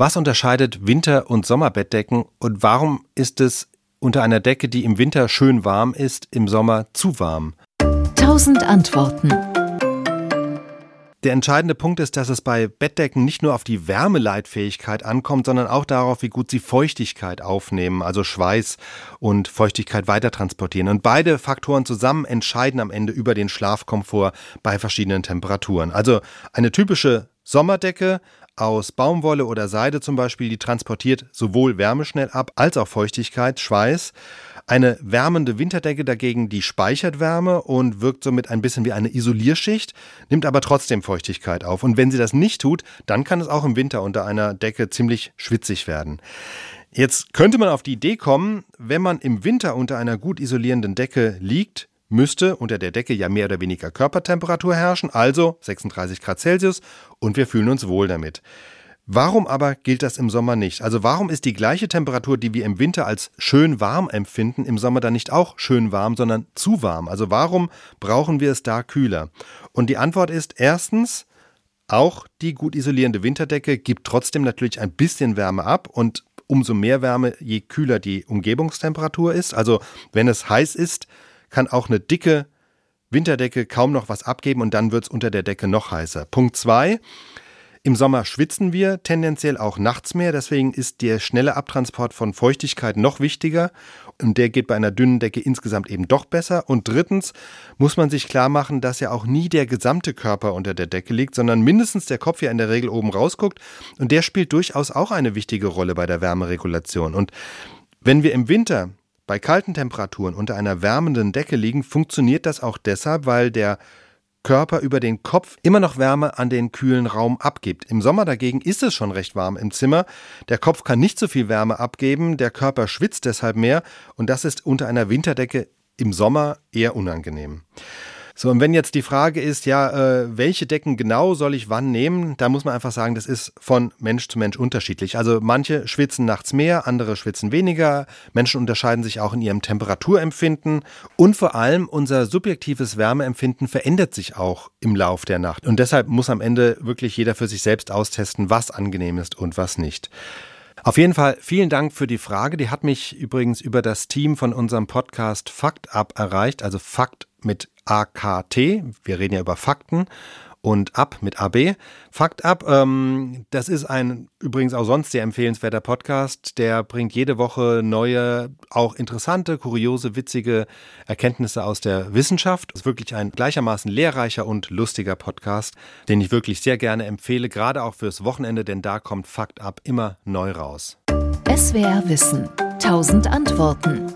Was unterscheidet Winter- und Sommerbettdecken und warum ist es unter einer Decke, die im Winter schön warm ist, im Sommer zu warm? Tausend Antworten. Der entscheidende Punkt ist, dass es bei Bettdecken nicht nur auf die Wärmeleitfähigkeit ankommt, sondern auch darauf, wie gut sie Feuchtigkeit aufnehmen, also Schweiß und Feuchtigkeit weitertransportieren. Und beide Faktoren zusammen entscheiden am Ende über den Schlafkomfort bei verschiedenen Temperaturen. Also eine typische Sommerdecke aus Baumwolle oder Seide zum Beispiel, die transportiert sowohl Wärme schnell ab als auch Feuchtigkeit, Schweiß. Eine wärmende Winterdecke dagegen, die speichert Wärme und wirkt somit ein bisschen wie eine Isolierschicht, nimmt aber trotzdem Feuchtigkeit auf. Und wenn sie das nicht tut, dann kann es auch im Winter unter einer Decke ziemlich schwitzig werden. Jetzt könnte man auf die Idee kommen, wenn man im Winter unter einer gut isolierenden Decke liegt, müsste unter der Decke ja mehr oder weniger Körpertemperatur herrschen, also 36 Grad Celsius, und wir fühlen uns wohl damit. Warum aber gilt das im Sommer nicht? Also warum ist die gleiche Temperatur, die wir im Winter als schön warm empfinden, im Sommer dann nicht auch schön warm, sondern zu warm? Also warum brauchen wir es da kühler? Und die Antwort ist erstens, auch die gut isolierende Winterdecke gibt trotzdem natürlich ein bisschen Wärme ab und umso mehr Wärme, je kühler die Umgebungstemperatur ist. Also wenn es heiß ist, kann auch eine dicke Winterdecke kaum noch was abgeben und dann wird es unter der Decke noch heißer. Punkt zwei. Im Sommer schwitzen wir tendenziell auch nachts mehr, deswegen ist der schnelle Abtransport von Feuchtigkeit noch wichtiger und der geht bei einer dünnen Decke insgesamt eben doch besser. Und drittens muss man sich klar machen, dass ja auch nie der gesamte Körper unter der Decke liegt, sondern mindestens der Kopf ja in der Regel oben rausguckt und der spielt durchaus auch eine wichtige Rolle bei der Wärmeregulation. Und wenn wir im Winter bei kalten Temperaturen unter einer wärmenden Decke liegen, funktioniert das auch deshalb, weil der Körper über den Kopf immer noch Wärme an den kühlen Raum abgibt. Im Sommer dagegen ist es schon recht warm im Zimmer. Der Kopf kann nicht so viel Wärme abgeben, der Körper schwitzt deshalb mehr und das ist unter einer Winterdecke im Sommer eher unangenehm. So, und wenn jetzt die Frage ist, ja, äh, welche Decken genau soll ich wann nehmen, da muss man einfach sagen, das ist von Mensch zu Mensch unterschiedlich. Also manche schwitzen nachts mehr, andere schwitzen weniger. Menschen unterscheiden sich auch in ihrem Temperaturempfinden und vor allem unser subjektives Wärmeempfinden verändert sich auch im Lauf der Nacht. Und deshalb muss am Ende wirklich jeder für sich selbst austesten, was angenehm ist und was nicht. Auf jeden Fall vielen Dank für die Frage. Die hat mich übrigens über das Team von unserem Podcast Fakt Up erreicht, also Fakt mit AKT. Wir reden ja über Fakten und ab mit AB. Fakt ab, ähm, das ist ein übrigens auch sonst sehr empfehlenswerter Podcast. Der bringt jede Woche neue, auch interessante, kuriose, witzige Erkenntnisse aus der Wissenschaft. Das ist wirklich ein gleichermaßen lehrreicher und lustiger Podcast, den ich wirklich sehr gerne empfehle, gerade auch fürs Wochenende, denn da kommt Fakt ab immer neu raus. SWR Wissen. Tausend Antworten.